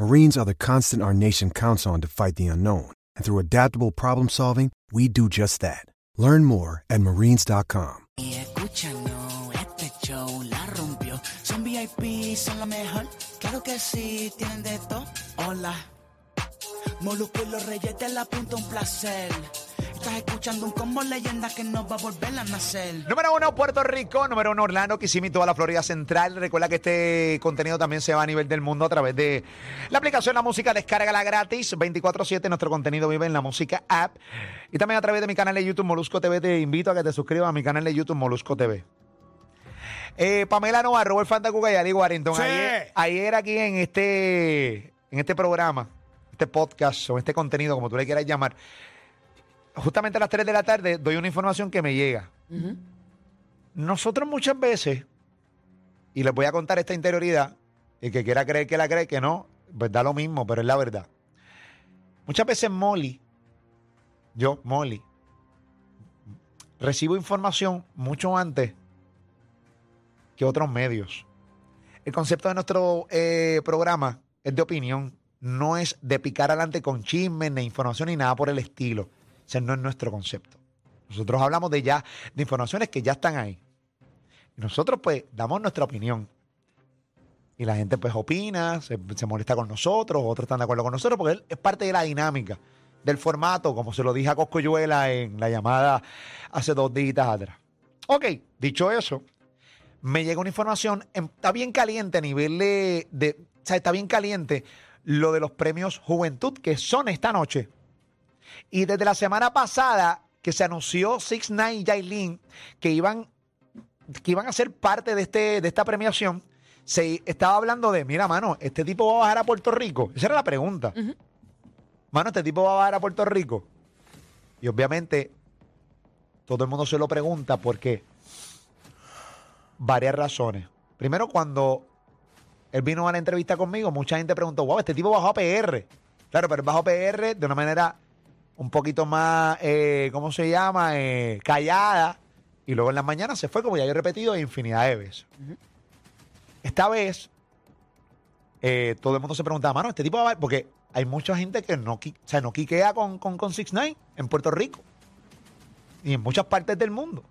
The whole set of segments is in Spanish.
Marines are the constant our nation counts on to fight the unknown. And through adaptable problem solving, we do just that. Learn more at marines.com. Molusco y los reyes de la punta, un placer. Estás escuchando un combo leyenda que no va a volver a nacer. Número uno, Puerto Rico. Número uno, Orlando, Kissimmee, toda la Florida Central. Recuerda que este contenido también se va a nivel del mundo a través de la aplicación La Música. Descárgala gratis. 24-7. Nuestro contenido vive en La Música App. Y también a través de mi canal de YouTube, Molusco TV. Te invito a que te suscribas a mi canal de YouTube, Molusco TV. Eh, Pamela Nova, Robert Fantacuca y Ali Warrington. Sí. Ayer, ayer aquí en este, en este programa, este podcast o este contenido, como tú le quieras llamar, justamente a las 3 de la tarde doy una información que me llega. Nosotros muchas veces, y les voy a contar esta interioridad, el que quiera creer que la cree, que no, pues da lo mismo, pero es la verdad. Muchas veces Molly, yo, Molly, recibo información mucho antes que otros medios. El concepto de nuestro eh, programa es de opinión, no es de picar adelante con chismes, ni información, ni nada por el estilo. Ese no es nuestro concepto. Nosotros hablamos de ya, de informaciones que ya están ahí. Y nosotros, pues, damos nuestra opinión. Y la gente, pues, opina, se, se molesta con nosotros, otros están de acuerdo con nosotros, porque es parte de la dinámica del formato, como se lo dije a Coscoyuela en la llamada hace dos días atrás. Ok, dicho eso, me llega una información, em, está bien caliente a nivel de, de- o sea, está bien caliente lo de los premios Juventud, que son esta noche. Y desde la semana pasada que se anunció Six Nine y Yailin que iban, que iban a ser parte de, este, de esta premiación, se estaba hablando de, mira, mano, este tipo va a bajar a Puerto Rico. Esa era la pregunta. Mano, este tipo va a bajar a Puerto Rico. Y obviamente todo el mundo se lo pregunta porque varias razones. Primero, cuando él vino a la entrevista conmigo, mucha gente preguntó, wow, este tipo bajó a PR. Claro, pero bajó a PR de una manera un poquito más, eh, ¿cómo se llama? Eh, callada. Y luego en las mañanas se fue, como ya yo he repetido, infinidad de veces. Esta vez, eh, todo el mundo se preguntaba, mano, este tipo va a... Porque hay mucha gente que no, o sea, no quiquea con, con, con 6ix9ine en Puerto Rico. Y en muchas partes del mundo.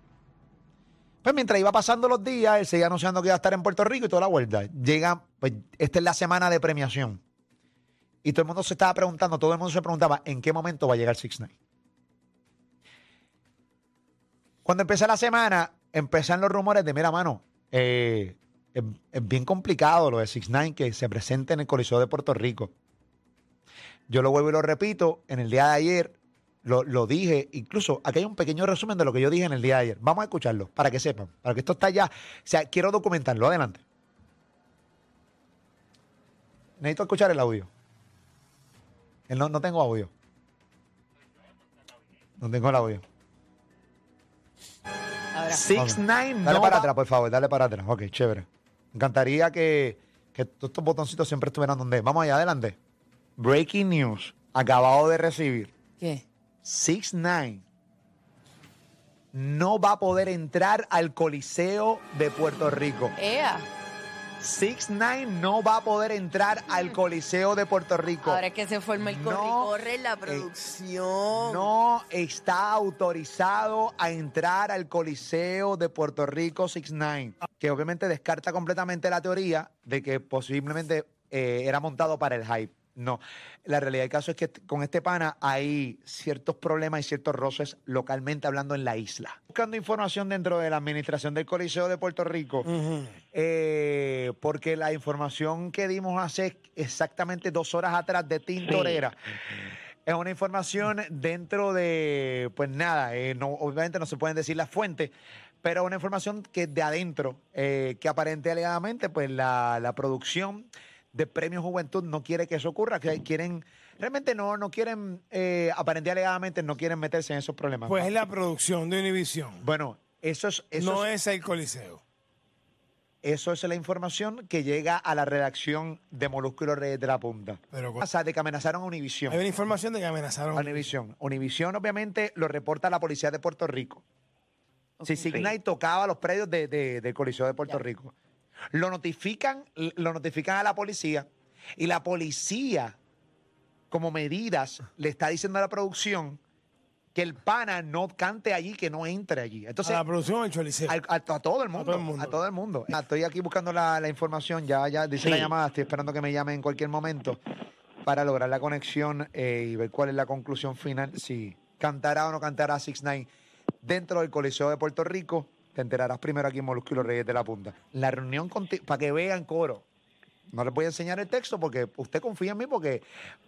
Pues mientras iba pasando los días, él seguía anunciando que iba a estar en Puerto Rico y toda la vuelta. Llega, pues esta es la semana de premiación. Y todo el mundo se estaba preguntando, todo el mundo se preguntaba, ¿en qué momento va a llegar 6 9 Cuando empezó la semana, empezaron los rumores de, mira, mano, eh, es, bien complicado lo de 6 9 que se presente en el Coliseo de Puerto Rico. Yo lo vuelvo y lo repito, en el día de ayer lo, lo dije, incluso aquí hay un pequeño resumen de lo que yo dije en el día de ayer. Vamos a escucharlo para que sepan, para que esto está ya. O sea, quiero documentarlo. Adelante. Necesito escuchar el audio. No, no tengo audio. No tengo el audio. Six Nine Dale no para va- atrás, por favor, dale para atrás. Ok, chévere. Me encantaría que, que todos estos botoncitos siempre estuvieran donde. Vamos allá, adelante. Breaking news. Acabado de recibir. ¿Qué? 6 9 no va a poder entrar al Coliseo de Puerto Rico. ¡Ea! 6 9 no va a poder entrar al Coliseo de Puerto Rico. Ahora es que se forma el corre No, corre la eh, producción. No está autorizado a entrar al Coliseo de Puerto Rico 6 9 que obviamente descarta completamente la teoría de que posiblemente eh, era montado para el hype. No. La realidad del caso es que con este pana hay ciertos problemas y ciertos roces localmente hablando en la isla. Buscando información dentro de la administración del Coliseo de Puerto Rico, eh, porque la información que dimos hace exactamente dos horas atrás de Tintorera. Es una información dentro de, pues nada, eh, no, obviamente no se pueden decir las fuentes, pero una información que de adentro, eh, que aparente alegadamente, pues la, la producción de Premio Juventud no quiere que eso ocurra, que quieren, realmente no, no quieren, eh, aparente alegadamente no quieren meterse en esos problemas. Pues es la producción de Univisión. Bueno, eso es, eso no es, es el Coliseo. eso es la información que llega a la redacción de Molusco y los Reyes de la Punta. Pero con- Pasa de que amenazaron a Univisión. hay una información de que amenazaron. A Univisión. Univisión, obviamente, lo reporta la policía de Puerto Rico. Si Signay tocaba los predios de, de- del Coliseo de Puerto Ya. Rico. Lo notifican, lo notifican a la policía y la policía, como medidas, le está diciendo a la producción que el pana no cante allí, que no entre allí. Entonces, a la producción al- a, a todo el mundo. todo el mundo. A todo el mundo. Ah, Estoy aquí buscando la, la información. Ya, ya dice la llamada. Estoy esperando que me llame en cualquier momento para lograr la conexión eh, y ver cuál es la conclusión final. Si cantará o no cantará Six Nine dentro del Coliseo de Puerto Rico. Te enterarás primero aquí en Molusco y los Reyes de la Punta. La reunión contigo, para que vean coro. No les voy a enseñar el texto porque usted confía en mí porque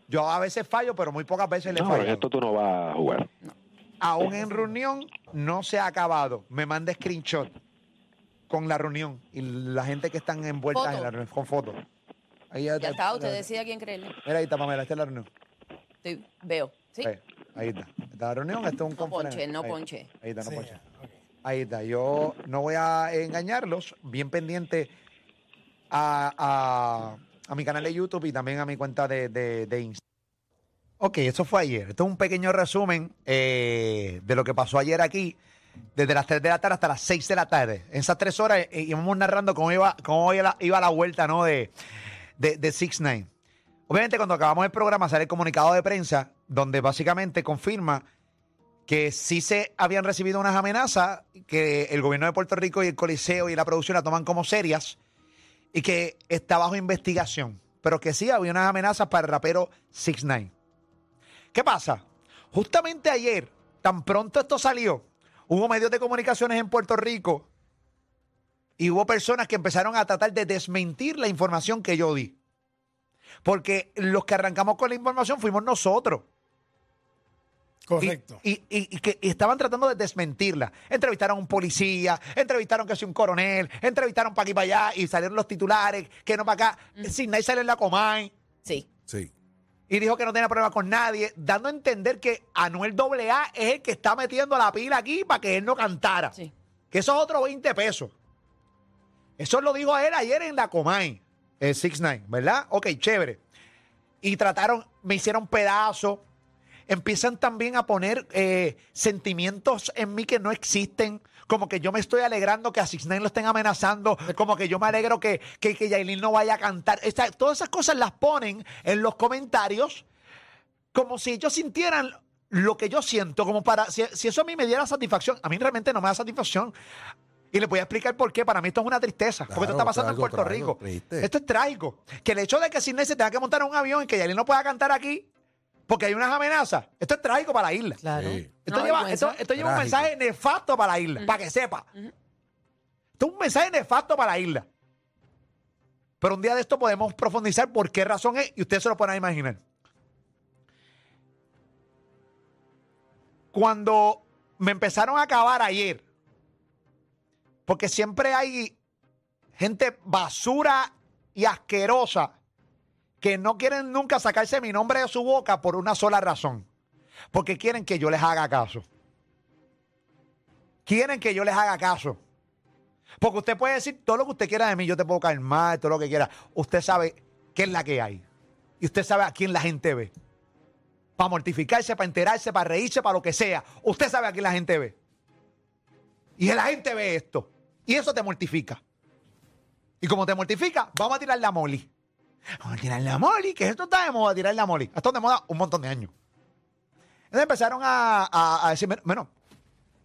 yo a veces fallo, pero muy pocas veces le No, fallo esto tú no vas a jugar. aún en reunión no se ha acabado. Me manda screenshot con la reunión y la gente que están envueltas Foto. en la reunión con fotos. Ahí Ya está, usted decide a quién creerle. Mira, ahí está, Pamela, esta es la reunión. Estoy- veo. ¿Sí? Ahí, ahí está. Esta es la reunión, esto es un No ponche, no Ahí. ponche. Ahí está, no Sí, ponche. Ahí está. Yo no voy a engañarlos. Bien pendiente a, a- a mi canal de YouTube y también a mi cuenta de, de, de Insta. Ok, eso fue ayer. Esto es un pequeño resumen eh, de lo que pasó ayer aquí, desde las 3 de la tarde hasta las 6 de la tarde. En esas tres horas eh, íbamos narrando cómo iba, cómo iba, la, vuelta ¿no? de, de, de 6ix9ine. Obviamente, cuando acabamos el programa, sale el comunicado de prensa donde básicamente confirma que sí se habían recibido unas amenazas que el gobierno de Puerto Rico y el Coliseo y la producción la toman como serias y que está bajo investigación, pero que sí había unas amenazas para el rapero 6 9 ¿Qué pasa? Justamente ayer, tan pronto esto salió, hubo medios de comunicaciones en Puerto Rico y hubo personas que empezaron a tratar de desmentir la información que yo di. Porque los que arrancamos con la información fuimos nosotros. Y- Correcto. Y, y- y que y estaban tratando de desmentirla. Entrevistaron a un policía, entrevistaron que es un coronel, entrevistaron para aquí para allá y salieron los titulares, que no para acá. Sin nadie sale en la Comay Sí. Sí. y dijo que no tenía problema con nadie, dando a entender que Anuel AA es el que está metiendo la pila aquí para que él no cantara. Sí. Que eso es otro 20 pesos. Eso lo dijo él ayer en la Comay, el 6ix9ine, ¿verdad? Ok, chévere. Y trataron, me hicieron pedazos. Empiezan también a poner eh, sentimientos en mí que no existen. Como que yo me estoy alegrando que a 6ix9ine lo estén amenazando. Como que yo me alegro que, que, que Yailin no vaya a cantar. Esta- todas esas cosas las ponen en los comentarios como si ellos sintieran lo que yo siento, como para, si, si eso a mí me diera satisfacción, a mí realmente no me da satisfacción. Y les voy a explicar por qué. Para mí esto es una tristeza, porque esto Claro, está pasando en Puerto Rico. triste. Esto es trágico. Que el hecho de que Sidney se tenga que montar en un avión y que Yailin no pueda cantar aquí, porque hay unas amenazas, esto es trágico para la isla. Claro. Sí. Esto No, lleva, vergüenza. esto, esto lleva un Trágico. mensaje nefasto para la isla, para que sepa. Esto es un mensaje nefasto para la isla. Pero un día de esto podemos profundizar por qué razón es y ustedes se lo pueden imaginar. Cuando me empezaron a acabar ayer, porque siempre hay gente basura y asquerosa que no quieren nunca sacarse mi nombre de su boca por una sola razón. Porque quieren que yo les haga caso. Quieren que yo les haga caso. Porque usted puede decir todo lo que usted quiera de mí, yo te puedo caer mal, todo lo que quiera. Usted sabe qué es la que hay. Y usted sabe a quién la gente ve. Para mortificarse, para enterarse, para reírse, para lo que sea. Usted sabe a quién la gente ve. Y la gente ve esto. Y eso te mortifica. Y como te mortifica, vamos a tirar la moli. Vamos a tirar la moli, que esto está de moda, tirar la moli. Esto está de moda un montón de años. Entonces empezaron a, decirme, bueno,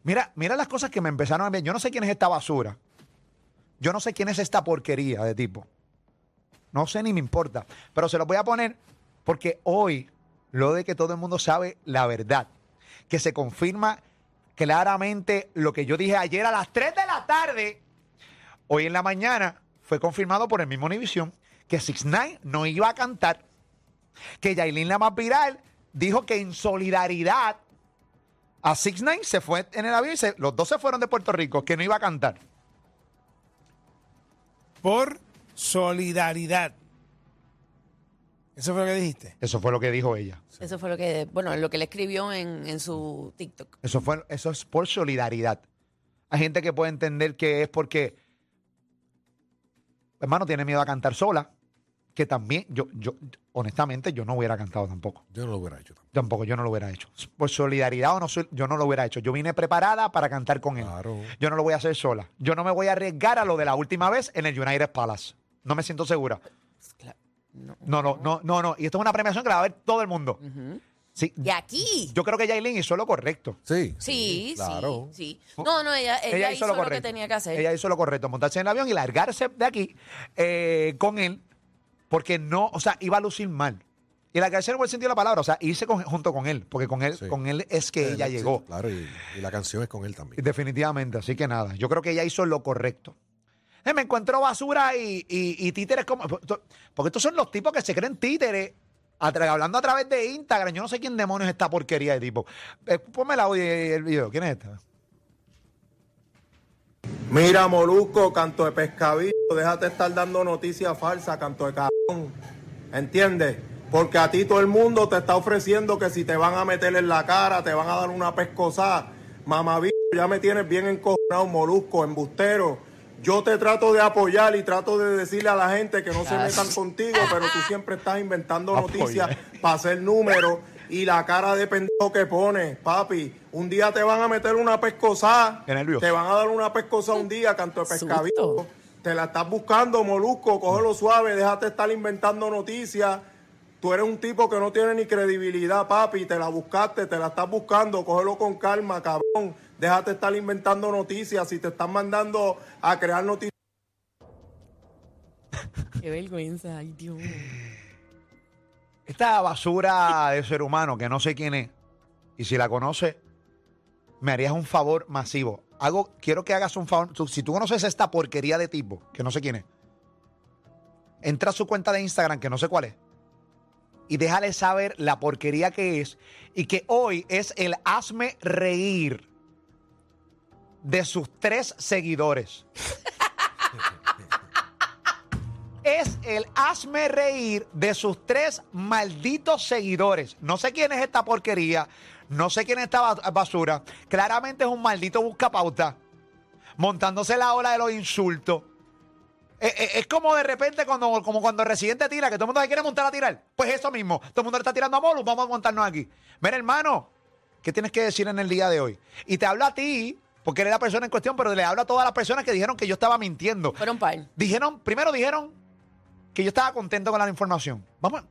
mira, mira las cosas que me empezaron a enviar. Yo no sé quién es esta basura. Yo no sé quién es esta porquería de tipo. No sé ni me importa. Pero se los voy a poner Porque hoy, lo de que todo el mundo sabe la verdad, que se confirma claramente lo que yo dije ayer a las 3 de la tarde, hoy en la mañana fue confirmado por el mismo Univision que 6 9 no iba a cantar, que Yailin la más viral dijo que en solidaridad a 6 9 se fue en el avión y se- los dos se fueron de Puerto Rico, que no iba a cantar. Por solidaridad. ¿Eso fue lo que dijiste? Eso fue lo que dijo ella. Eso fue lo que, bueno, lo que le escribió en, en su TikTok. Eso, fue, eso es por solidaridad. Hay gente que puede entender que es porque, hermano, tiene miedo a cantar sola. Que también, yo, yo, honestamente, yo no hubiera cantado tampoco. Yo no lo hubiera hecho tampoco. Tampoco, yo no lo hubiera hecho. Por solidaridad o no, soy- yo no lo hubiera hecho. Yo vine preparada para cantar con él. Claro. Yo no lo voy a hacer sola. Yo no me voy a arriesgar a lo de la última vez en el United Palace. No me siento segura. Claro, no. No, no, no, no, no. Y esto es una premiación que la va a ver todo el mundo. Ujú. Sí. Y aquí. Yo creo que Yailin hizo lo correcto. Sí. Sí, Claro. sí, sí. No, no, ella, ella, hizo, lo, que tenía que hacer. Ella hizo lo correcto, montarse en el avión y largarse de aquí eh, con él, porque no, o sea, iba a lucir mal. Y largarse en el buen sentido de la palabra, o sea, irse con- junto con él, porque con él, Sí. con él es que Él, ella sí, llegó. Claro, y, y la canción es con él también. Definitivamente, así que nada, yo creo que ella hizo lo correcto. Eh, me encuentro basura y, y- y títeres como. Porque estos son los tipos que se creen títeres. hablando a través de Instagram, yo no sé quién demonios es esta porquería de tipo. Eh, ponme el audio y el video. ¿Quién es esta? Mira, Molusco, canto de pescadillo, déjate estar dando noticias falsas, canto de cabrón. ¿Entiendes? Porque a ti todo el mundo te está ofreciendo que si te van a meter en la cara, te van a dar una pescosada. Mamabicho, ya me tienes bien encojonado, Molusco, embustero. Yo te trato de apoyar y trato de decirle a la gente que no se metan contigo, pero tú siempre estás inventando noticias para hacer números y la cara de pendejo que pones, papi. Un día te van a meter una pescosada. Qué nervioso. Te van a dar una pescosada un día, canto de pescadillo. Susto. Te la estás buscando, molusco, cógelo suave, déjate estar inventando noticias. Tú eres un tipo que no tiene ni credibilidad, papi. Te la buscaste, te la estás buscando, cógelo con calma, cabrón. Déjate estar inventando noticias. Si te están mandando a crear noticias. Qué vergüenza, ay Dios. Esta basura de ser humano que no sé quién es. Y si la conoce, me harías un favor masivo. Hago, quiero que hagas un favor. Si tú conoces esta porquería de tipo, que no sé quién es, entra a su cuenta de Instagram, que no sé cuál es, y déjale saber la porquería que es y que hoy es el hazme reír de sus tres seguidores. es el hazme reír de sus tres malditos seguidores. No sé quién es esta porquería, no sé quién es esta ba- basura. Claramente es un maldito buscapauta, montándose la ola de los insultos. Eh, eh, es como de repente cuando, como cuando el residente tira, que todo el mundo se quiere montar a tirar. Pues eso mismo, todo el mundo le está tirando a Molu, vamos a montarnos aquí. Mira, hermano, ¿qué tienes que decir en el día de hoy? Y te hablo a ti, porque eres la persona en cuestión, pero le hablo a todas las personas que dijeron que yo estaba mintiendo. Fueron par. Dijeron, primero dijeron que yo estaba contento con la información. Vamos. a-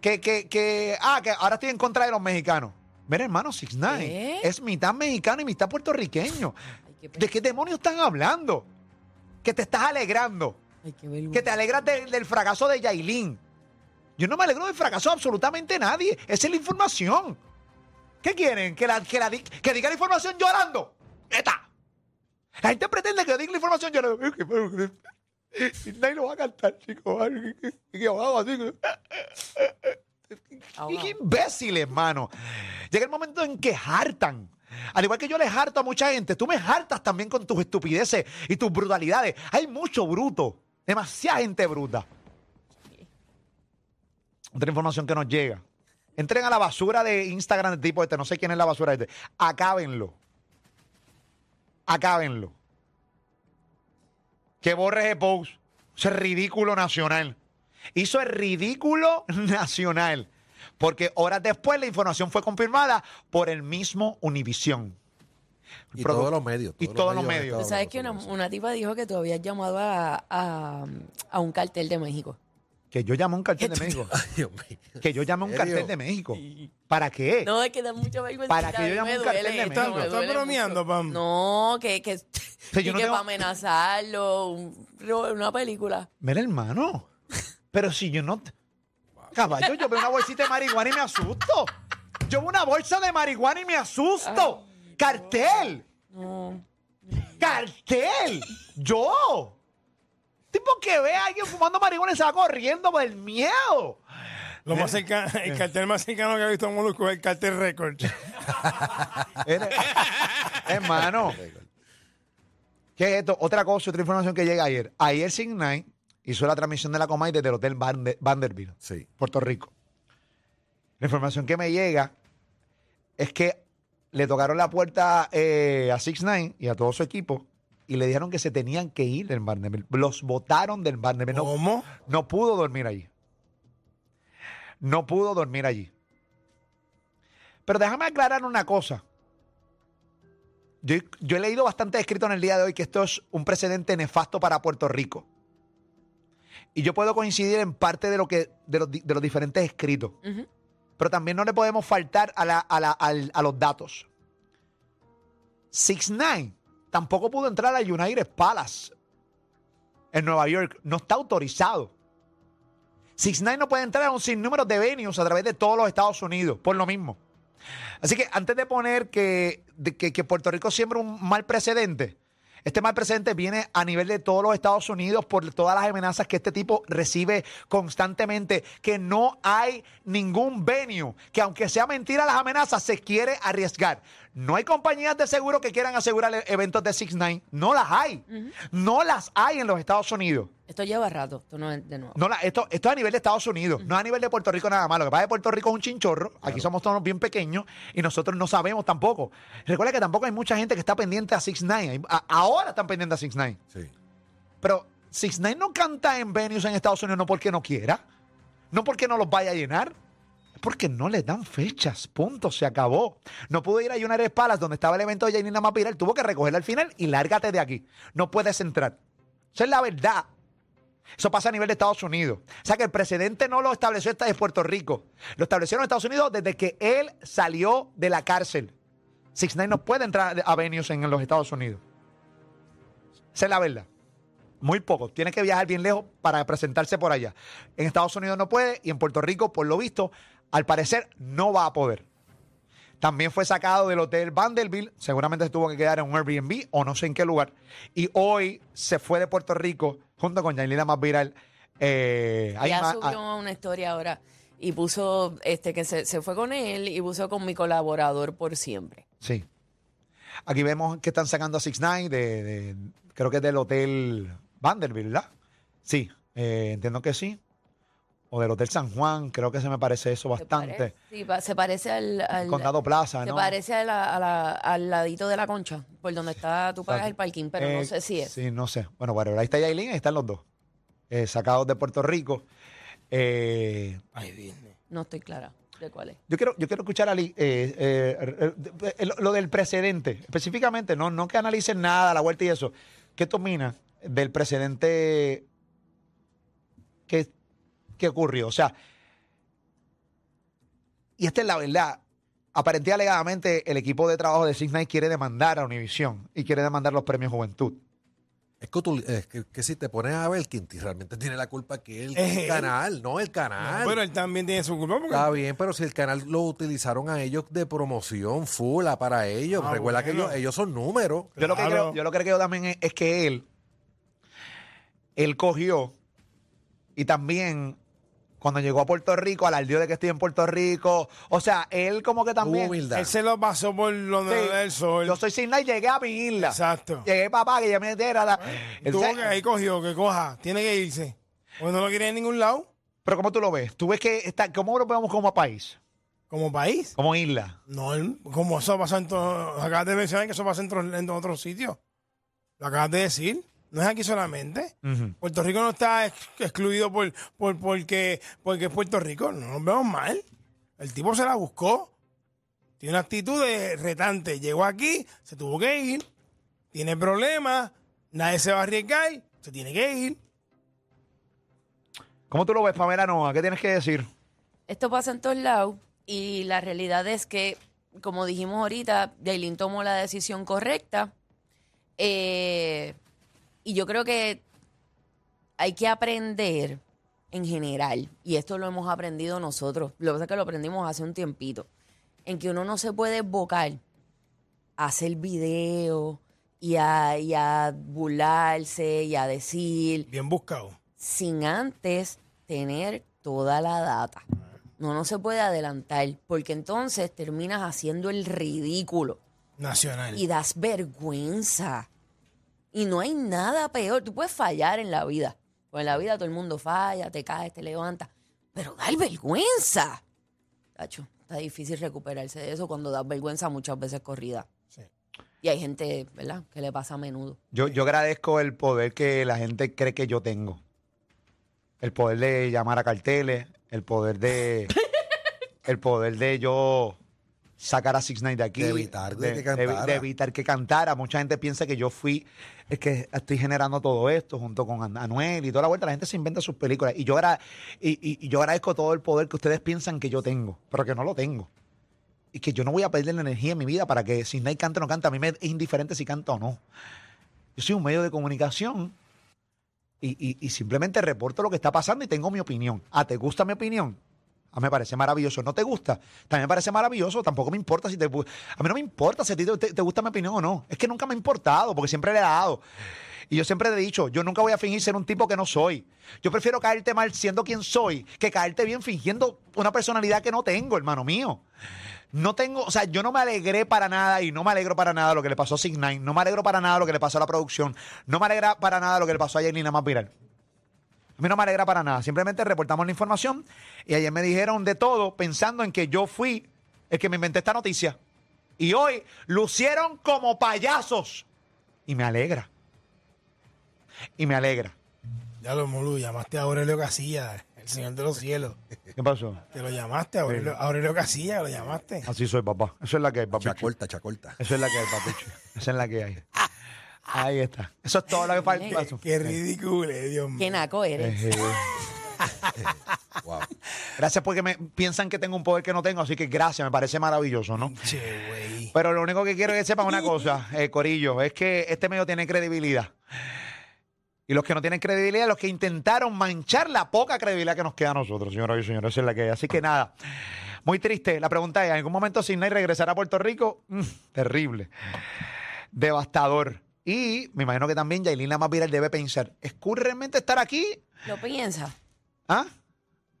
Que, que, que, ah, que ahora estoy en contra de los mexicanos. Mira, hermano, Six Nine es mitad mexicano y mitad puertorriqueño. Ay, qué, pe- ¿De qué demonios están hablando? Que te estás alegrando. ay, qué. Que te alegras de- del fracaso de Yailin. Yo no me alegro del fracaso de absolutamente nadie. Esa es la información. ¿Qué quieren? ¿Que, la, que, la di- que diga la información llorando? ¡Eta! La gente pretende que diga la información llorando. Nadie lo va a cantar, chicos. Así. Qué imbécil, hermano. Llega el momento en que hartan. Al igual que yo les harto a mucha gente, tú me hartas también con tus estupideces y tus brutalidades. Hay mucho bruto, demasiada gente bruta. Otra información que nos llega. Entren a la basura de Instagram del tipo este, no sé quién es la basura este. Acábenlo. Acábenlo. Que borre ese post. Eso es ridículo nacional. Hizo el ridículo nacional. Porque horas después la información fue confirmada por el mismo Univisión. Y Produ- todos los medios. y todos los medios. Tú sabes que una, una tipa dijo que tú habías llamado a, a, a un cartel de México. Que yo llamé a un cartel de México. Que yo llamé a un cartel de México. ¿Para qué? No, es que da mucha vergüenza. Para que yo llame un cartel de México. ¿Estás- estás bromeando, Pam? No, que, que, yo y no que tengo- para amenazarlo, un- una película. Mira, hermano. Pero si yo no. Caballo, yo veo una bolsita de marihuana y me asusto. Yo veo una bolsa de marihuana y me asusto. ¡Cartel! No. ¡Cartel! ¡Yo! Tipo que ve a alguien fumando marihuana y se va corriendo por el miedo. Lo más cercano, el cartel más cercano que he visto en Molusco es el cartel Record. Hermano, ¿qué es esto? Otra cosa, otra información que llega ayer. Ayer Sin Nine hizo la transmisión de la Comay desde el Hotel Vande- Vanderbilt, Sí. Puerto Rico. La información que me llega es que le tocaron la puerta eh, a Six Nine y a todo su equipo y le dijeron que se tenían que ir del Vanderbilt. Los votaron del Vanderbilt. No, ¿Cómo? no pudo dormir allí. No pudo dormir allí. Pero déjame aclarar una cosa. Yo, yo he leído bastante escrito en el día de hoy que esto es un precedente nefasto para Puerto Rico. Y yo puedo coincidir en parte de, lo que, de, los, di- de los diferentes escritos. Pero también no le podemos faltar a, la- a la- al- a los datos. Six Nine tampoco pudo entrar a United Palace en Nueva York. No está autorizado. Six Nine no puede entrar a un sinnúmero de venues a través de todos los Estados Unidos, por lo mismo. Así que antes de poner que, de que, que Puerto Rico siembra un mal precedente, este mal precedente viene a nivel de todos los Estados Unidos por todas las amenazas que este tipo recibe constantemente, que no hay ningún venue, que aunque sea mentira las amenazas, se quiere arriesgar. No hay compañías de seguro que quieran asegurar eventos de Six Nine, no las hay. No las hay en los Estados Unidos. Esto lleva rato, esto no es de nuevo. No, la- esto, esto es a nivel de Estados Unidos, no es a nivel de Puerto Rico nada más. Lo que pasa es que Puerto Rico es un chinchorro, aquí somos todos bien pequeños y nosotros no sabemos tampoco. Recuerda que tampoco hay mucha gente que está pendiente a Six Nine. Ahora están pendientes a Six Nine. Sí. Pero Six Nine no canta en venues en Estados Unidos no porque no quiera, no porque no los vaya a llenar, es porque no le dan fechas. Punto, se acabó. No pudo ir a United Palace donde estaba el evento de Janina Mapiral, tuvo que recogerla al final y lárgate de aquí. No puedes entrar. Esa es la verdad. Eso pasa a nivel de Estados Unidos. O sea que el precedente no lo estableció esta de Puerto Rico. Lo establecieron en Estados Unidos desde que él salió de la cárcel. Six Nine no puede entrar a venues en los Estados Unidos. Esa es la verdad. Muy poco. Tiene que viajar bien lejos para presentarse por allá. En Estados Unidos no puede y en Puerto Rico, por lo visto, al parecer no va a poder. También fue sacado del hotel Vanderbilt. Seguramente se tuvo que quedar en un Airbnb o no sé en qué lugar. Y hoy se fue de Puerto Rico junto con Yailina más viral. Eh, hay Ya más- subió una historia ahora y puso este que se, se fue con él y puso con mi colaborador por siempre. Sí. Aquí vemos que están sacando a Six Nine de, de- creo que es del hotel Vanderbilt, ¿verdad? Sí, eh, entiendo que sí. O del Hotel San Juan, creo que se me parece eso ¿Se bastante. parece? Sí, pa- se parece al, al- Condado Plaza, se ¿no? parece a la- a la- al ladito de la concha, por donde está, tú pagas el parking, pero no Eh, sé si es. Sí, no sé. Bueno, bueno, ahí está Yailin, ahí están los dos. eh, sacados de Puerto Rico. Eh, Ay, Disney. No estoy clara de cuál es. yo quiero, yo quiero escuchar a Ali, eh, eh, eh, eh, lo, lo del precedente, específicamente, no, no que analicen nada, la vuelta y eso. ¿Qué tú opinas del precedente que, que ocurrió? O sea, y esta es la verdad. Aparentemente, alegadamente, el equipo de trabajo de Six quiere demandar a Univision y quiere demandar los premios Juventud. Es que, tú- es que, que si te pones a ver, quien t- realmente tiene la culpa que el, Es él. canal, no el canal. Pero él también tiene su culpa porque Está bien, pero si el canal lo utilizaron a ellos de promoción full a para ellos, Ah, recuerda que bueno. ellos, ellos son números. Yo lo que creo, yo lo que creo también es, es que él, él cogió y también cuando llegó a Puerto Rico, alardeó de que estoy en Puerto Rico. O sea, él como que también. humildad. él se lo pasó por lo Sí, del sol. yo soy sin nada y llegué a mi isla. Exacto. Llegué papá, que ya me entera. la- Él Tuvo se- que ahí cogió, que coja, tiene que irse. Pues no lo quiere en ningún lado, Pero ¿cómo tú lo ves? ¿Tú ves que está, cómo lo vemos como país? como país. Como isla. No, él- como eso pasa en todo, acabas de mencionar que eso pasa en, otros- en otros sitios. Lo acabas de decir. No es aquí solamente. Puerto Rico no está ex- excluido por, por porque, porque es Puerto Rico. No nos vemos mal. El tipo se la buscó. Tiene una actitud de retante. Llegó aquí, se tuvo que ir. Tiene problemas. Nadie se va a arriesgar. Se tiene que ir. ¿Cómo tú lo ves, Pamela Noa? ¿Qué tienes que decir? Esto pasa en todos lados y la realidad es que, como dijimos ahorita, Yailin tomó la decisión correcta. Eh, y yo creo que hay que aprender en general, y esto lo hemos aprendido nosotros, lo que pasa es que lo aprendimos hace un tiempito, en que uno no se puede bocar a hacer video y a, y a burlarse y a decir Bien buscado. sin antes tener toda la data. No, no se puede adelantar, porque entonces terminas haciendo el ridículo Nacional. y das vergüenza. Y no hay nada peor. Tú puedes fallar en la vida. Pues en la vida todo el mundo falla, te caes, te levantas. Pero dar vergüenza. Tacho, está difícil recuperarse de eso cuando das vergüenza muchas veces corrida. Sí. Y hay gente, ¿verdad?, que le pasa a menudo. Yo, yo agradezco el poder que la gente cree que yo tengo. El poder de llamar a carteles, el poder de. el poder de yo sacar a Six Nine de aquí. De evitar de que cantara. de evitar que cantara. Mucha gente piensa que yo fui el que estoy generando todo esto junto con An- Anuel y toda la vuelta. La gente se inventa sus películas. Y yo, agra- y, y- y yo agradezco todo el poder que ustedes piensan que yo tengo, pero que no lo tengo. Y que yo no voy a perder la energía en mi vida para que Six Nine cante o no cante. A mí me es indiferente si canta o no. Yo soy un medio de comunicación y, y- y simplemente reporto lo que está pasando y tengo mi opinión. Ah, ¿te gusta mi opinión? A mí me parece maravilloso. ¿No te gusta? También me parece maravilloso. Tampoco me importa si te... A mí no me importa si a ti te, gusta mi opinión o no. Es que nunca me ha importado porque siempre le he dado. Y yo siempre he dicho, yo nunca voy a fingir ser un tipo que no soy. Yo prefiero caerte mal siendo quien soy que caerte bien fingiendo una personalidad que no tengo, hermano mío. No tengo, o sea, yo no me alegré para nada y no me alegro para nada lo que le pasó a Sig Nine, no me alegro para nada lo que le pasó a la producción, no me alegra para nada lo que le pasó a Yailina más viral. A mí no me alegra para nada, simplemente reportamos la información y ayer me dijeron de todo pensando en que yo fui el que me inventé esta noticia. Y hoy lucieron como payasos y me alegra. Y me alegra. Ya lo Molu, llamaste a Aurelio Casilla, el señor de los cielos. ¿Qué pasó? Te lo llamaste, Aurelio, Aurelio Casilla, lo llamaste. Así soy, papá. Eso es la que hay, papi. Chacorta, chacorta. Eso es la que hay, papi. Esa es la que hay. Ahí está. Eso es todo lo que falta. Qué ridículo, eh, Dios mío. Qué naco eres. Eh, Wow. Gracias porque me piensan que tengo un poder que no tengo, así que gracias, me parece maravilloso, ¿no? Che, güey. Pero lo único que quiero es que sepan una cosa, eh, Corillo, es que este medio tiene credibilidad. Y los que no tienen credibilidad, los que intentaron manchar la poca credibilidad que nos queda a nosotros, señoras y señores, esa es la que hay. Así que nada, muy triste. La pregunta es, ¿en algún momento Sidney regresará a Puerto Rico? Mm, terrible. Devastador. Y me imagino que también Yailin más viral debe pensar, ¿es cool realmente estar aquí? ¿Lo piensa? ¿Ah?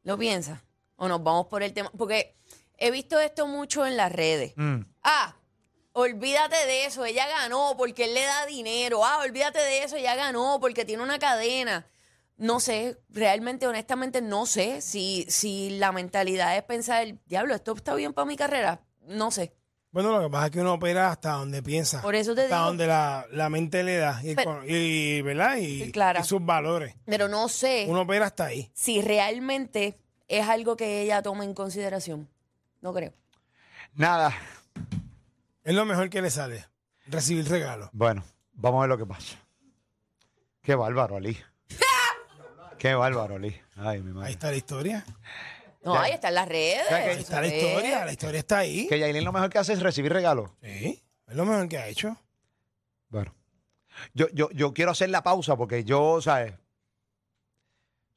¿Lo piensa? ¿O nos vamos por el tema? Porque he visto esto mucho en las redes. Mm. Ah, olvídate de eso, ella ganó porque él le da dinero. Ah, olvídate de eso, ella ganó porque tiene una cadena. No sé, realmente, honestamente, no sé si, si la mentalidad es pensar, diablo, esto está bien para mi carrera. No sé. Bueno, lo que pasa es que uno opera hasta donde piensa. Por eso te hasta digo- donde la, la mente le da. Y, Pero- con- y- ¿verdad? Y, Sí, claro. y sus valores. Pero no sé Uno opera hasta ahí. si realmente es algo que ella toma en consideración. No creo. Nada. Es lo mejor que le sale. Recibir regalos. Bueno, vamos a ver lo que pasa. Qué bárbaro, Ali. Qué bárbaro, Ali. Ay, mi Ahí madre. está la historia. No, Ya. ahí está en las redes. Ya que Ahí está la historia. La historia está ahí. Que Yailin lo mejor que hace es recibir regalos. Sí. Es lo mejor que ha hecho. Bueno. Yo, yo, yo quiero hacer la pausa porque yo, ¿sabes?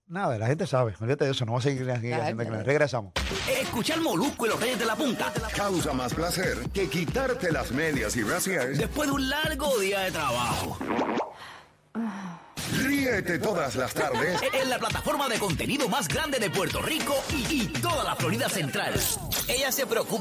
Nada, la gente sabe. Olvídate de eso. No voy a seguir aquí haciendo claro. Regresamos. Escuchar Molusco y los Reyes de la Punta Causa más placer que quitarte las medias y brasier. después de un largo día de trabajo. Ríete todas las tardes En la plataforma de contenido más grande de Puerto Rico y, y toda la Florida Central. Ella se preocupa.